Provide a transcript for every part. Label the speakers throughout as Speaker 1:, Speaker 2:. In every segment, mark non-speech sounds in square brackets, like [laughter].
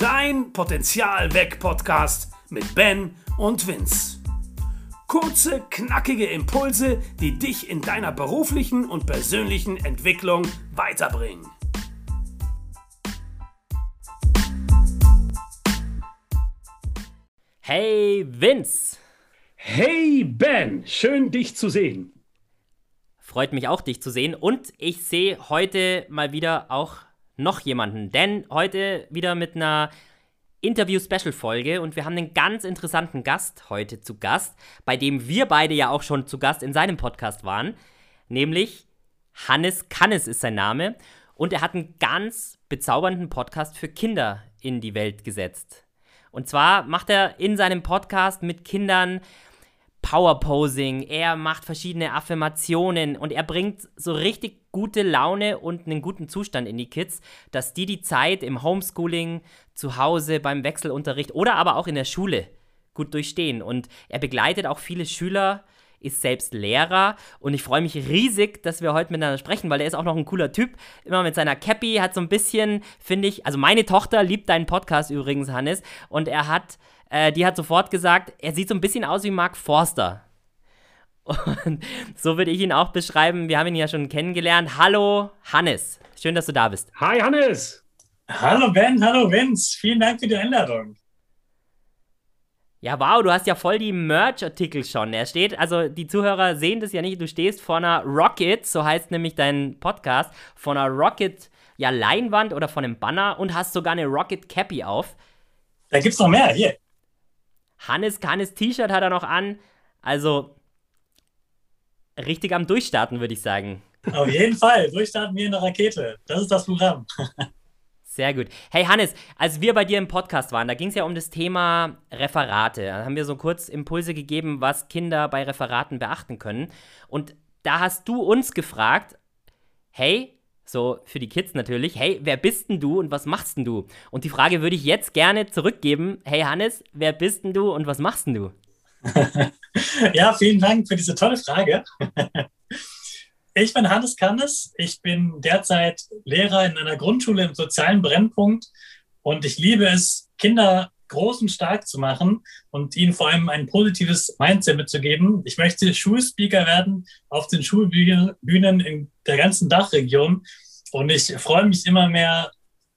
Speaker 1: Dein Potenzial weg Podcast mit Ben und Vince. Kurze, knackige Impulse, die dich in deiner beruflichen und persönlichen Entwicklung weiterbringen.
Speaker 2: Hey Vince!
Speaker 1: Hey Ben, schön dich zu sehen.
Speaker 2: Freut mich auch, dich zu sehen. Und ich sehe heute mal wieder auch noch jemanden. Denn heute wieder mit einer Interview-Special-Folge und wir haben einen ganz interessanten Gast heute zu Gast, bei dem wir beide ja auch schon zu Gast in seinem Podcast waren. Nämlich Hannes Kannes ist sein Name. Und er hat einen ganz bezaubernden Podcast für Kinder in die Welt gesetzt. Und zwar macht er in seinem Podcast mit Kindern Powerposing, er macht verschiedene Affirmationen und er bringt so richtig gute Laune und einen guten Zustand in die Kids, dass die die Zeit im Homeschooling, zu Hause, beim Wechselunterricht oder aber auch in der Schule gut durchstehen. Und er begleitet auch viele Schüler, ist selbst Lehrer und ich freue mich riesig, dass wir heute miteinander sprechen, weil er ist auch noch ein cooler Typ. Immer mit seiner Cappy, hat so ein bisschen, finde ich, also meine Tochter liebt deinen Podcast übrigens, Hannes, und er hat äh, die hat sofort gesagt, er sieht so ein bisschen aus wie Mark Forster. Und [laughs] so würde ich ihn auch beschreiben. Wir haben ihn ja schon kennengelernt. Hallo, Hannes. Schön, dass du da bist.
Speaker 1: Hi, Hannes.
Speaker 3: Hallo, Ben. Hallo, Vince. Vielen Dank für die Einladung.
Speaker 2: Ja, wow, du hast ja voll die Merch-Artikel schon. Er steht, also die Zuhörer sehen das ja nicht, du stehst vor einer Rocket, so heißt nämlich dein Podcast, vor einer Rocket, ja, Leinwand oder von einem Banner und hast sogar eine Rocket Cappy auf.
Speaker 3: Da gibt's noch mehr, hier.
Speaker 2: Hannes Kannes T-Shirt hat er noch an. Also richtig am Durchstarten, würde ich sagen.
Speaker 3: Auf jeden Fall. Durchstarten wie eine Rakete. Das ist das Programm. [laughs]
Speaker 2: Sehr gut. Hey Hannes, als wir bei dir im Podcast waren, da ging es ja um das Thema Referate. Da haben wir so kurz Impulse gegeben, was Kinder bei Referaten beachten können. Und da hast du uns gefragt, hey, so für die Kids natürlich, hey, wer bist denn du und was machst denn du? Und die Frage würde ich jetzt gerne zurückgeben. Hey Hannes, wer bist denn du und was machst denn du? [laughs]
Speaker 3: ja, vielen Dank für diese tolle Frage. [laughs] Ich bin Hannes Kannes. Ich bin derzeit Lehrer in einer Grundschule im sozialen Brennpunkt und ich liebe es, Kinder groß und stark zu machen und ihnen vor allem ein positives Mindset mitzugeben. Ich möchte Schulspeaker werden auf den Schulbühnen in der ganzen Dachregion und ich freue mich immer mehr,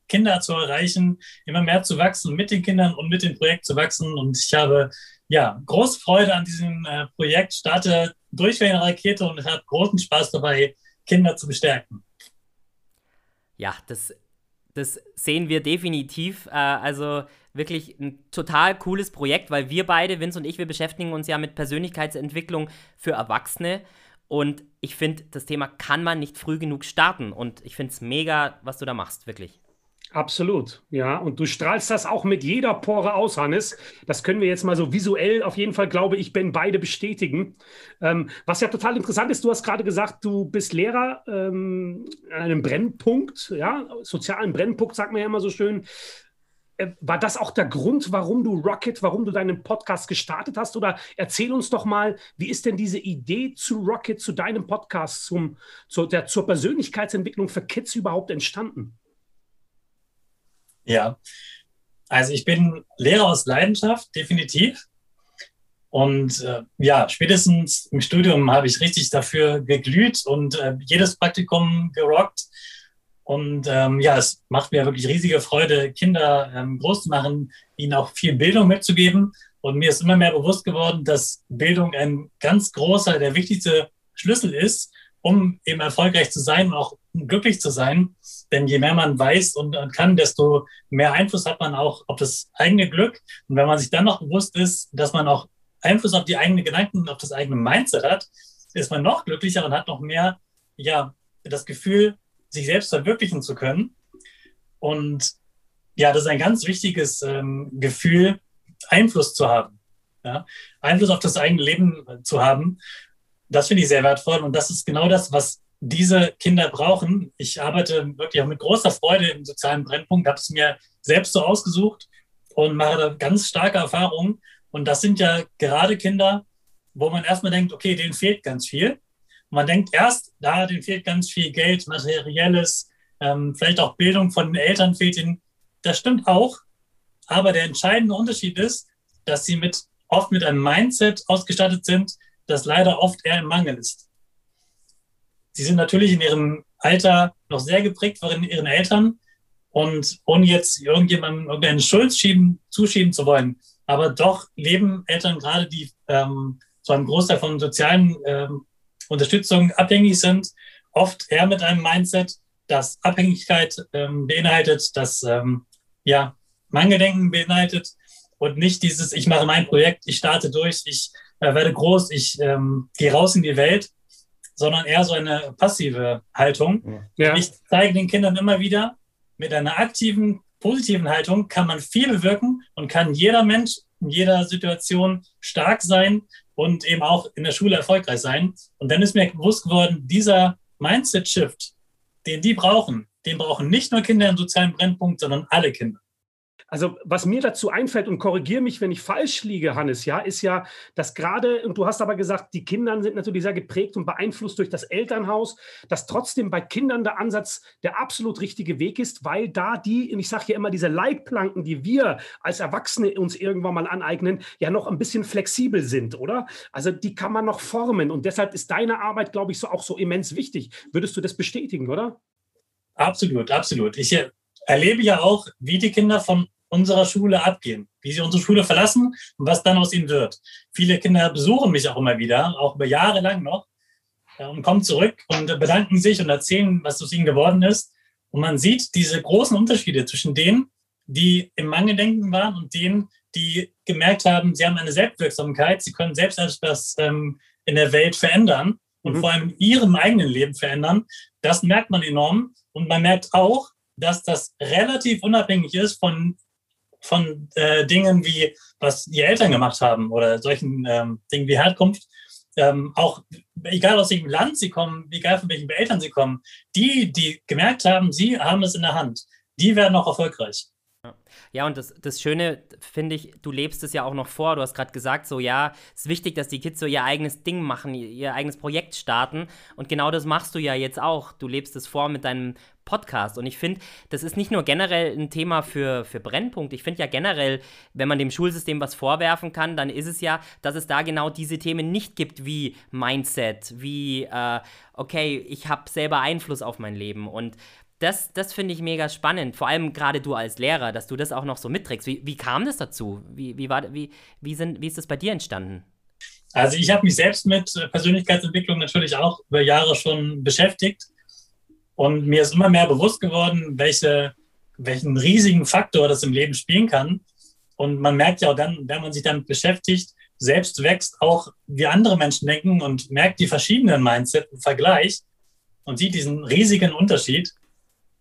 Speaker 3: Kinder zu erreichen, immer mehr zu wachsen, mit den Kindern und mit dem Projekt zu wachsen. Und ich habe ja große Freude an diesem äh, Projekt, starte durch eine Rakete und habe großen Spaß dabei, Kinder zu bestärken.
Speaker 2: Ja, das, das sehen wir definitiv. Äh, also wirklich ein total cooles Projekt, weil wir beide, Vince und ich, wir beschäftigen uns ja mit Persönlichkeitsentwicklung für Erwachsene. Und ich finde, das Thema kann man nicht früh genug starten. Und ich finde es mega, was du da machst, wirklich.
Speaker 1: Absolut, ja. Und du strahlst das auch mit jeder Pore aus, Hannes. Das können wir jetzt mal so visuell auf jeden Fall, glaube ich, Ben, beide bestätigen. Ähm, was ja total interessant ist, du hast gerade gesagt, du bist Lehrer ähm, an einem Brennpunkt, ja, sozialen Brennpunkt, sagt man ja immer so schön. Äh, war das auch der Grund, warum du Rocket, warum du deinen Podcast gestartet hast? Oder erzähl uns doch mal, wie ist denn diese Idee zu Rocket, zu deinem Podcast, zum, zu, der, zur Persönlichkeitsentwicklung für Kids überhaupt entstanden?
Speaker 3: Ja, also ich bin Lehrer aus Leidenschaft, definitiv. Und äh, ja, spätestens im Studium habe ich richtig dafür geglüht und äh, jedes Praktikum gerockt. Und ähm, ja, es macht mir wirklich riesige Freude, Kinder ähm, groß zu machen, ihnen auch viel Bildung mitzugeben. Und mir ist immer mehr bewusst geworden, dass Bildung ein ganz großer, der wichtigste Schlüssel ist, um eben erfolgreich zu sein und auch glücklich zu sein. Denn je mehr man weiß und kann, desto mehr Einfluss hat man auch auf das eigene Glück. Und wenn man sich dann noch bewusst ist, dass man auch Einfluss auf die eigenen Gedanken, auf das eigene Mindset hat, ist man noch glücklicher und hat noch mehr, ja, das Gefühl, sich selbst verwirklichen zu können. Und ja, das ist ein ganz wichtiges ähm, Gefühl, Einfluss zu haben. Ja? Einfluss auf das eigene Leben zu haben. Das finde ich sehr wertvoll und das ist genau das, was diese Kinder brauchen. Ich arbeite wirklich auch mit großer Freude im sozialen Brennpunkt, habe es mir selbst so ausgesucht und mache da ganz starke Erfahrungen. Und das sind ja gerade Kinder, wo man erstmal denkt, okay, denen fehlt ganz viel. Man denkt erst, da, denen fehlt ganz viel Geld, materielles, ähm, vielleicht auch Bildung von den Eltern fehlt ihnen. Das stimmt auch. aber der entscheidende Unterschied ist, dass sie mit, oft mit einem Mindset ausgestattet sind, das leider oft eher im Mangel ist. Sie sind natürlich in ihrem Alter noch sehr geprägt von ihren Eltern und ohne jetzt irgendjemandem irgendeine Schuld schieben, zuschieben zu wollen. Aber doch leben Eltern gerade, die ähm, zu einem Großteil von sozialen ähm, Unterstützung abhängig sind, oft eher mit einem Mindset, das Abhängigkeit ähm, beinhaltet, das ähm, ja, Mangeldenken beinhaltet und nicht dieses, ich mache mein Projekt, ich starte durch, ich äh, werde groß, ich ähm, gehe raus in die Welt, sondern eher so eine passive Haltung. Ja. Ich zeige den Kindern immer wieder, mit einer aktiven, positiven Haltung kann man viel bewirken und kann jeder Mensch in jeder Situation stark sein und eben auch in der Schule erfolgreich sein. Und dann ist mir bewusst geworden, dieser Mindset-Shift, den die brauchen, den brauchen nicht nur Kinder im sozialen Brennpunkt, sondern alle Kinder.
Speaker 1: Also was mir dazu einfällt und korrigiere mich, wenn ich falsch liege, Hannes, ja, ist ja, dass gerade, und du hast aber gesagt, die Kinder sind natürlich sehr geprägt und beeinflusst durch das Elternhaus, dass trotzdem bei Kindern der Ansatz der absolut richtige Weg ist, weil da die, und ich sage ja immer, diese Leitplanken, die wir als Erwachsene uns irgendwann mal aneignen, ja noch ein bisschen flexibel sind, oder? Also die kann man noch formen und deshalb ist deine Arbeit, glaube ich, so auch so immens wichtig. Würdest du das bestätigen, oder?
Speaker 3: Absolut, absolut. Ich erlebe ja auch, wie die Kinder von unserer Schule abgehen, wie sie unsere Schule verlassen und was dann aus ihnen wird. Viele Kinder besuchen mich auch immer wieder, auch über Jahre lang noch, und kommen zurück und bedanken sich und erzählen, was aus ihnen geworden ist. Und man sieht diese großen Unterschiede zwischen denen, die im Mangeldenken waren und denen, die gemerkt haben, sie haben eine Selbstwirksamkeit, sie können selbst etwas ähm, in der Welt verändern und mhm. vor allem in ihrem eigenen Leben verändern. Das merkt man enorm. Und man merkt auch, dass das relativ unabhängig ist von von äh, Dingen wie, was die Eltern gemacht haben oder solchen ähm, Dingen wie Herkunft, ähm, auch egal aus welchem Land sie kommen, egal von welchen Eltern sie kommen, die, die gemerkt haben, sie haben es in der Hand, die werden auch erfolgreich.
Speaker 2: Ja, und das, das Schöne finde ich, du lebst es ja auch noch vor. Du hast gerade gesagt, so ja, es ist wichtig, dass die Kids so ihr eigenes Ding machen, ihr, ihr, eigenes Projekt starten. Und genau das machst du ja jetzt auch. Du lebst es vor mit deinem Podcast. Und ich finde, das ist nicht nur generell ein Thema für, für Brennpunkt. Ich finde ja generell, wenn man dem Schulsystem was vorwerfen kann, dann ist es ja, dass es da genau diese Themen nicht gibt wie Mindset, wie, äh, okay, ich habe selber Einfluss auf mein Leben. Und das, das finde ich mega spannend, vor allem gerade du als Lehrer, dass du das auch noch so mitträgst. Wie, wie kam das dazu? Wie, wie, war, wie, wie, sind, wie ist das bei dir entstanden?
Speaker 3: Also ich habe mich selbst mit Persönlichkeitsentwicklung natürlich auch über Jahre schon beschäftigt und mir ist immer mehr bewusst geworden, welche, welchen riesigen Faktor das im Leben spielen kann. Und man merkt ja auch dann, wenn man sich damit beschäftigt, selbst wächst auch, wie andere Menschen denken und merkt die verschiedenen Mindset im Vergleich und sieht diesen riesigen Unterschied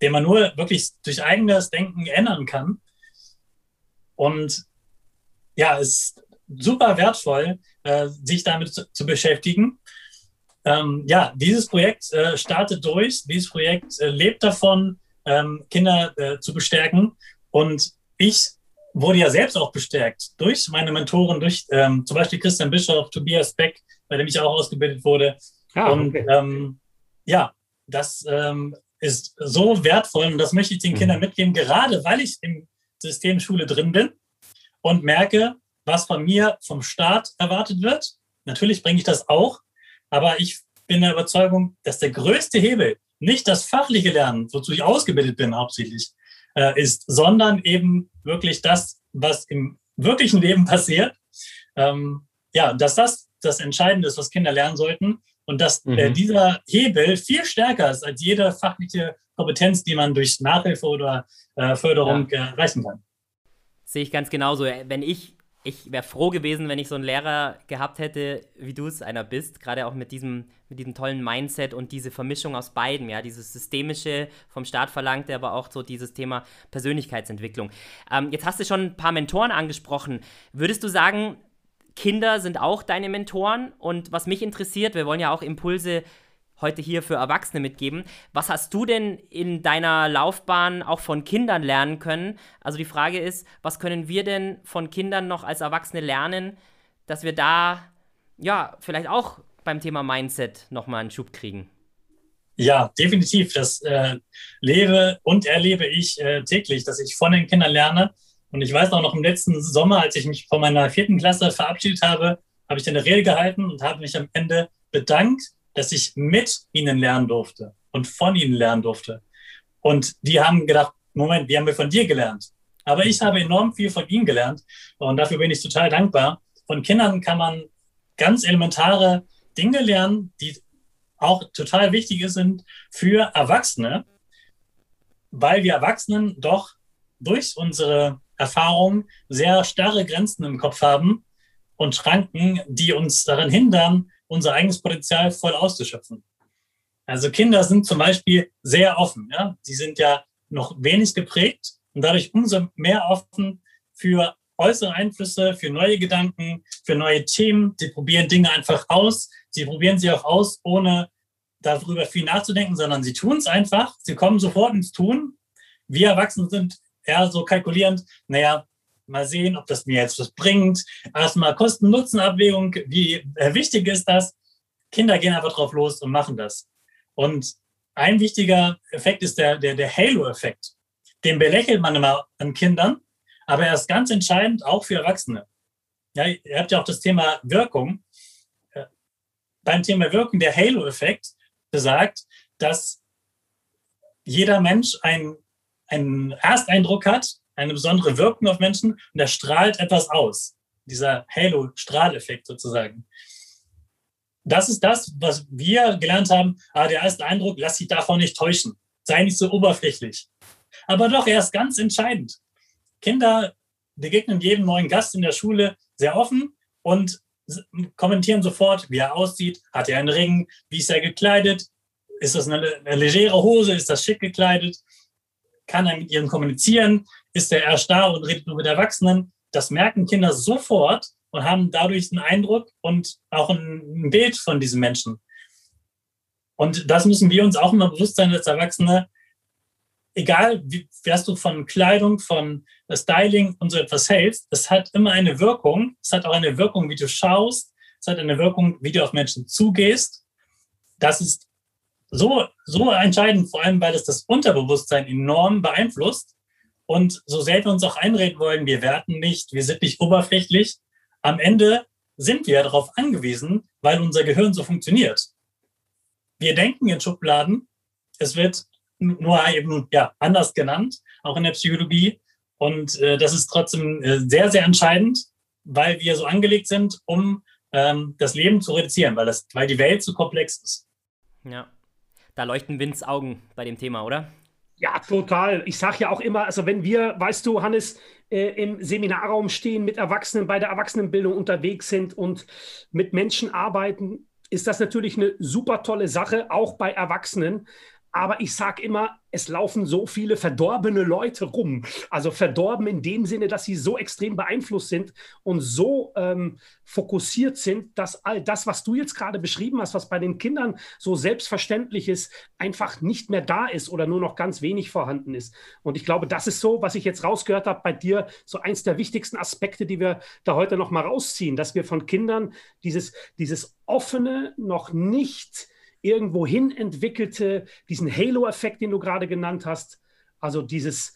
Speaker 3: den man nur wirklich durch eigenes Denken ändern kann. Und ja, es ist super wertvoll, äh, sich damit zu, zu beschäftigen. Ähm, ja, dieses Projekt äh, startet durch, dieses Projekt äh, lebt davon, ähm, Kinder äh, zu bestärken. Und ich wurde ja selbst auch bestärkt durch meine Mentoren, durch ähm, zum Beispiel Christian Bischof, Tobias Beck, bei dem ich auch ausgebildet wurde. Ah, und okay. ähm, ja, das ähm, ist so wertvoll und das möchte ich den Kindern mhm. mitgeben, gerade weil ich im System Schule drin bin und merke, was von mir vom Staat erwartet wird. Natürlich bringe ich das auch, aber ich bin der Überzeugung, dass der größte Hebel nicht das fachliche Lernen, wozu ich ausgebildet bin hauptsächlich, äh, ist, sondern eben wirklich das, was im wirklichen Leben passiert. Ähm, ja, dass das das Entscheidende ist, was Kinder lernen sollten und dass äh, mhm. äh, dieser Hebel viel stärker ist als jede fachliche Kompetenz, die man durch Nachhilfe oder äh, Förderung ja. erreichen kann.
Speaker 2: Sehe ich ganz genauso. Wenn ich, ich wäre froh gewesen, wenn ich so einen Lehrer gehabt hätte, wie du es einer bist, gerade auch mit diesem, mit diesem tollen Mindset und diese Vermischung aus beiden, ja, dieses Systemische vom Staat verlangte, aber auch so dieses Thema Persönlichkeitsentwicklung. Ähm, jetzt hast du schon ein paar Mentoren angesprochen. Würdest du sagen, Kinder sind auch deine Mentoren. Und was mich interessiert, wir wollen ja auch Impulse heute hier für Erwachsene mitgeben. Was hast du denn in deiner Laufbahn auch von Kindern lernen können? Also die Frage ist, was können wir denn von Kindern noch als Erwachsene lernen, dass wir da ja vielleicht auch beim Thema Mindset nochmal einen Schub kriegen?
Speaker 3: Ja, definitiv. Das äh, lebe und erlebe ich äh, täglich, dass ich von den Kindern lerne Und ich weiß auch noch im letzten Sommer, als ich mich von meiner vierten Klasse verabschiedet habe, habe ich eine Rede gehalten und habe mich am Ende bedankt, dass ich mit ihnen lernen durfte und von ihnen lernen durfte. Und die haben gedacht, Moment, wie haben wir von dir gelernt? Aber ich habe enorm viel von ihnen gelernt und dafür bin ich total dankbar. Von Kindern kann man ganz elementare Dinge lernen, die auch total wichtig sind für Erwachsene, weil wir Erwachsenen doch durch unsere Erfahrung sehr starre Grenzen im Kopf haben und Schranken, die uns daran hindern, unser eigenes Potenzial voll auszuschöpfen. Also Kinder sind zum Beispiel sehr offen. Ja? Sie sind ja noch wenig geprägt und dadurch umso mehr offen für äußere Einflüsse, für neue Gedanken, für neue Themen. Sie probieren Dinge einfach aus. Sie probieren sie auch aus, ohne darüber viel nachzudenken, sondern sie tun es einfach. Sie kommen sofort ins Tun. Wir Erwachsene sind eher so kalkulierend, naja, mal sehen, ob das mir jetzt was bringt. Erstmal Kosten-Nutzen-Abwägung, wie äh, wichtig ist das? Kinder gehen einfach drauf los und machen das. Und ein wichtiger Effekt ist der, der, der Halo-Effekt. Den belächelt man immer an Kindern, aber er ist ganz entscheidend auch für Erwachsene. Ja, ihr habt ja auch das Thema Wirkung. Äh, beim Thema Wirkung, der Halo-Effekt besagt, dass jeder Mensch einen, einen Ersteindruck hat, eine besondere Wirkung auf Menschen und er strahlt etwas aus. Dieser Halo-Strahleffekt sozusagen. Das ist das, was wir gelernt haben. Ah, der erste Eindruck, lass dich davon nicht täuschen. Sei nicht so oberflächlich. Aber doch, er ist ganz entscheidend. Kinder begegnen jedem neuen Gast in der Schule sehr offen und kommentieren sofort, wie er aussieht. Hat er einen Ring? Wie ist er gekleidet? Ist das eine, eine legere Hose? Ist das schick gekleidet? Kann er mit ihnen kommunizieren? Ist er erst da und redet nur mit Erwachsenen? Das merken Kinder sofort und haben dadurch einen Eindruck und auch ein Bild von diesem Menschen. Und das müssen wir uns auch immer bewusst sein als Erwachsene. Egal, wie, was du von Kleidung, von Styling und so etwas hältst, es hat immer eine Wirkung. Es hat auch eine Wirkung, wie du schaust. Es hat eine Wirkung, wie du auf Menschen zugehst. Das ist so, so entscheidend, vor allem, weil es das Unterbewusstsein enorm beeinflusst. Und so wir uns auch einreden wollen, wir werten nicht, wir sind nicht oberflächlich, am Ende sind wir darauf angewiesen, weil unser Gehirn so funktioniert. Wir denken in Schubladen, es wird nur eben ja, anders genannt, auch in der Psychologie. Und äh, das ist trotzdem äh, sehr, sehr entscheidend, weil wir so angelegt sind, um ähm, das Leben zu reduzieren, weil, das, weil die Welt so komplex ist.
Speaker 2: Ja, da leuchten Vince Augen bei dem Thema, oder?
Speaker 1: Ja, total. Ich sage ja auch immer, also wenn wir, weißt du, Hannes, äh, im Seminarraum stehen, mit Erwachsenen bei der Erwachsenenbildung unterwegs sind und mit Menschen arbeiten, ist das natürlich eine super tolle Sache, auch bei Erwachsenen. Aber ich sage immer, es laufen so viele verdorbene Leute rum. Also verdorben in dem Sinne, dass sie so extrem beeinflusst sind und so ähm, fokussiert sind, dass all das, was du jetzt gerade beschrieben hast, was bei den Kindern so selbstverständlich ist, einfach nicht mehr da ist oder nur noch ganz wenig vorhanden ist. Und ich glaube, das ist so, was ich jetzt rausgehört habe bei dir, so eins der wichtigsten Aspekte, die wir da heute noch mal rausziehen, dass wir von Kindern dieses, dieses offene, noch nicht irgendwohin entwickelte, diesen Halo-Effekt, den du gerade genannt hast, also dieses,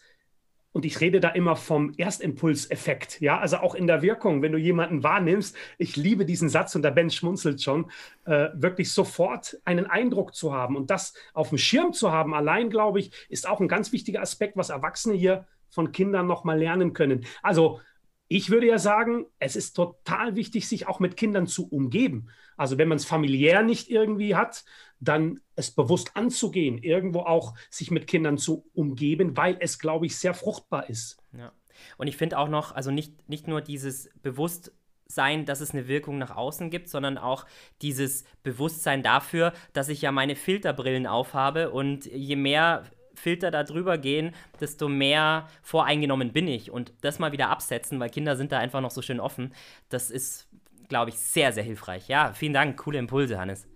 Speaker 1: und ich rede da immer vom Erstimpulseffekt, ja, also auch in der Wirkung, wenn du jemanden wahrnimmst, ich liebe diesen Satz und der Ben schmunzelt schon, äh, wirklich sofort einen Eindruck zu haben. Und das auf dem Schirm zu haben, allein, glaube ich, ist auch ein ganz wichtiger Aspekt, was Erwachsene hier von Kindern nochmal lernen können. Also ich würde ja sagen, es ist total wichtig, sich auch mit Kindern zu umgeben. Also wenn man es familiär nicht irgendwie hat, dann es bewusst anzugehen, irgendwo auch sich mit Kindern zu umgeben, weil es, glaube ich, sehr fruchtbar ist.
Speaker 2: Ja. Und ich finde auch noch, also nicht, nicht nur dieses Bewusstsein, dass es eine Wirkung nach außen gibt, sondern auch dieses Bewusstsein dafür, dass ich ja meine Filterbrillen aufhabe und je mehr Filter da drüber gehen, desto mehr voreingenommen bin ich. Und das mal wieder absetzen, weil Kinder sind da einfach noch so schön offen, das ist, glaube ich, sehr, sehr hilfreich. Ja, vielen Dank, coole Impulse, Hannes.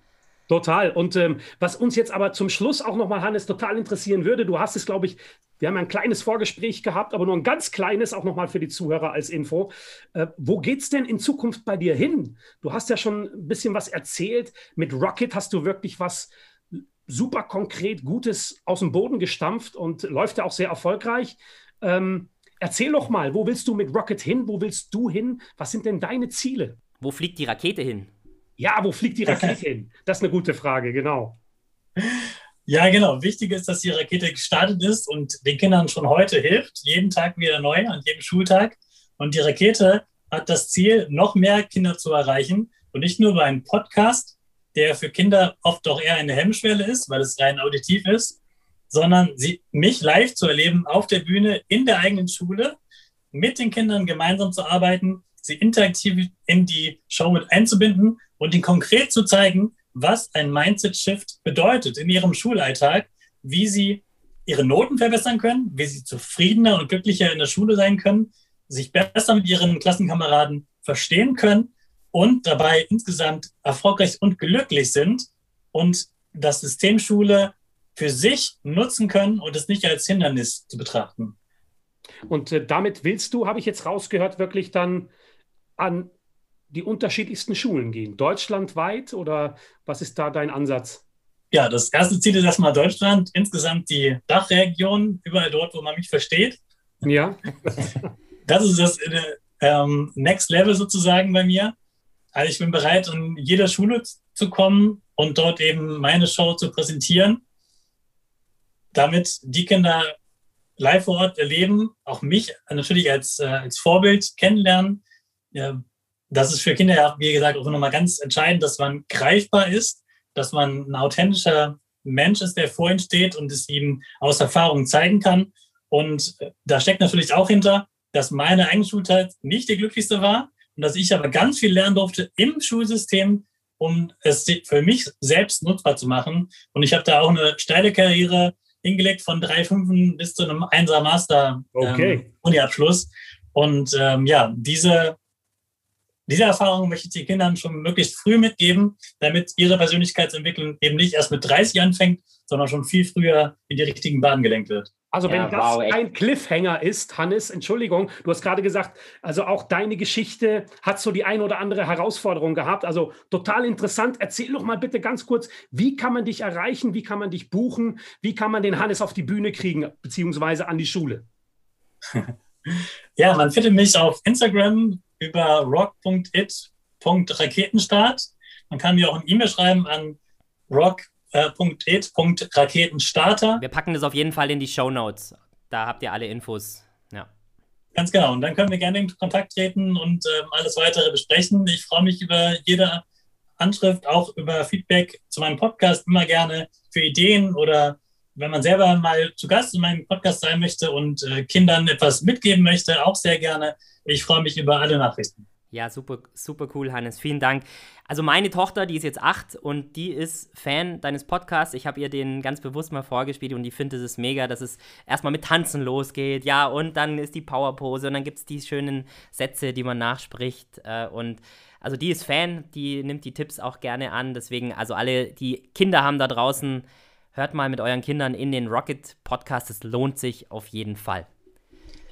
Speaker 1: Total. Und ähm, was uns jetzt aber zum Schluss auch nochmal, Hannes, total interessieren würde, du hast es, glaube ich, wir haben ein kleines Vorgespräch gehabt, aber nur ein ganz kleines, auch nochmal für die Zuhörer als Info. Äh, wo geht es denn in Zukunft bei dir hin? Du hast ja schon ein bisschen was erzählt. Mit Rocket hast du wirklich was super konkret Gutes aus dem Boden gestampft und läuft ja auch sehr erfolgreich. Ähm, erzähl doch mal, wo willst du mit Rocket hin? Wo willst du hin? Was sind denn deine Ziele?
Speaker 2: Wo fliegt die Rakete hin?
Speaker 1: Ja, wo fliegt die [laughs] Rakete hin? Das ist eine gute Frage, genau.
Speaker 3: Ja, genau. Wichtig ist, dass die Rakete gestartet ist und den Kindern schon heute hilft, jeden Tag wieder neu, an jedem Schultag. Und die Rakete hat das Ziel, noch mehr Kinder zu erreichen und nicht nur über einen Podcast, der für Kinder oft auch eher eine Hemmschwelle ist, weil es rein auditiv ist, sondern sie, mich live zu erleben auf der Bühne in der eigenen Schule, mit den Kindern gemeinsam zu arbeiten, sie interaktiv in die Show mit einzubinden und ihnen konkret zu zeigen, was ein Mindset-Shift bedeutet in ihrem Schulalltag, wie sie ihre Noten verbessern können, wie sie zufriedener und glücklicher in der Schule sein können, sich besser mit ihren Klassenkameraden verstehen können und dabei insgesamt erfolgreich und glücklich sind und das System Schule für sich nutzen können und es nicht als Hindernis zu betrachten.
Speaker 1: Und äh, damit willst du, habe ich jetzt rausgehört, wirklich dann an die unterschiedlichsten Schulen gehen? Deutschlandweit oder was ist da dein Ansatz?
Speaker 3: Ja, das erste Ziel ist erstmal Deutschland, insgesamt die Dachregion, überall dort, wo man mich versteht.
Speaker 1: Ja. [laughs]
Speaker 3: das ist das äh, ähm, Next Level sozusagen bei mir. Also ich bin bereit, in jeder Schule zu kommen und dort eben meine Show zu präsentieren, damit die Kinder live vor Ort erleben, auch mich natürlich als, äh, als Vorbild kennenlernen, ja, das ist für Kinder ja, wie gesagt, auch nochmal ganz entscheidend, dass man greifbar ist, dass man ein authentischer Mensch ist, der vor ihnen steht und es ihnen aus Erfahrung zeigen kann. Und äh, da steckt natürlich auch hinter, dass meine eigene Schulzeit nicht die glücklichste war und dass ich aber ganz viel lernen durfte im Schulsystem, um es für mich selbst nutzbar zu machen. Und ich habe da auch eine steile Karriere hingelegt von drei Fünfen bis zu einem Einser Master
Speaker 1: okay. ähm,
Speaker 3: Uni-Abschluss. Und ähm, ja, diese diese Erfahrung möchte ich den Kindern schon möglichst früh mitgeben, damit ihre Persönlichkeitsentwicklung eben nicht erst mit 30 anfängt, sondern schon viel früher in die richtigen Bahnen gelenkt wird.
Speaker 1: Also wenn ja, das wow, ein Cliffhanger ist, Hannes, Entschuldigung, du hast gerade gesagt, also auch deine Geschichte hat so die ein oder andere Herausforderung gehabt. Also total interessant. Erzähl doch mal bitte ganz kurz, wie kann man dich erreichen, wie kann man dich buchen, wie kann man den Hannes auf die Bühne kriegen, beziehungsweise an die Schule? [laughs]
Speaker 3: ja, man findet mich auf Instagram über rock.it.raketenstart. Man kann mir auch ein E-Mail schreiben an rock.it.raketenstarter.
Speaker 2: Wir packen das auf jeden Fall in die Show Notes. Da habt ihr alle Infos. Ja.
Speaker 3: Ganz genau. Und dann können wir gerne in Kontakt treten und ähm, alles weitere besprechen. Ich freue mich über jede Anschrift, auch über Feedback zu meinem Podcast immer gerne für Ideen oder wenn man selber mal zu Gast in meinem Podcast sein möchte und äh, Kindern etwas mitgeben möchte, auch sehr gerne. Ich freue mich über alle Nachrichten.
Speaker 2: Ja, super, super cool, Hannes. Vielen Dank. Also meine Tochter, die ist jetzt acht und die ist Fan deines Podcasts. Ich habe ihr den ganz bewusst mal vorgespielt und die findet es mega, dass es erstmal mit Tanzen losgeht. Ja, und dann ist die Powerpose und dann gibt es die schönen Sätze, die man nachspricht. Äh, und also die ist Fan, die nimmt die Tipps auch gerne an. Deswegen, also alle, die Kinder haben da draußen, hört mal mit euren Kindern in den Rocket Podcast. Es lohnt sich auf jeden Fall.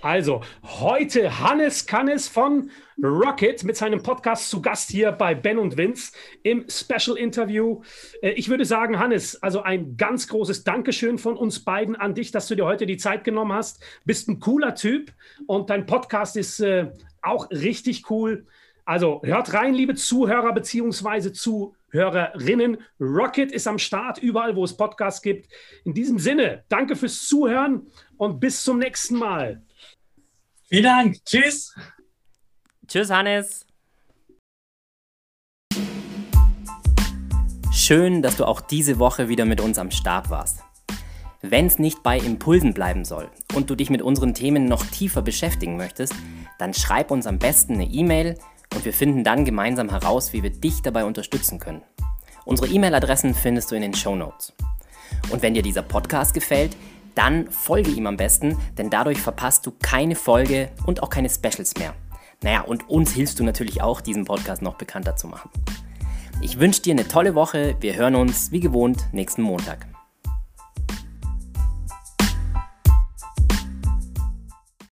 Speaker 1: Also, heute Hannes Kannes von Rocket mit seinem Podcast zu Gast hier bei Ben und Vince im Special Interview. Äh, ich würde sagen, Hannes, also ein ganz großes Dankeschön von uns beiden an dich, dass du dir heute die Zeit genommen hast. Bist ein cooler Typ und dein Podcast ist äh, auch richtig cool. Also hört rein, liebe Zuhörer bzw. Zuhörerinnen. Rocket ist am Start, überall, wo es Podcasts gibt. In diesem Sinne, danke fürs Zuhören und bis zum nächsten Mal.
Speaker 3: Vielen Dank. Tschüss.
Speaker 2: Tschüss, Hannes. Schön, dass du auch diese Woche wieder mit uns am Start warst. Wenn es nicht bei Impulsen bleiben soll und du dich mit unseren Themen noch tiefer beschäftigen möchtest, dann schreib uns am besten eine E-Mail und wir finden dann gemeinsam heraus, wie wir dich dabei unterstützen können. Unsere E-Mail-Adressen findest du in den Show Notes. Und wenn dir dieser Podcast gefällt, dann folge ihm am besten, denn dadurch verpasst du keine Folge und auch keine Specials mehr. Naja, und uns hilfst du natürlich auch, diesen Podcast noch bekannter zu machen. Ich wünsche dir eine tolle Woche. Wir hören uns wie gewohnt nächsten Montag.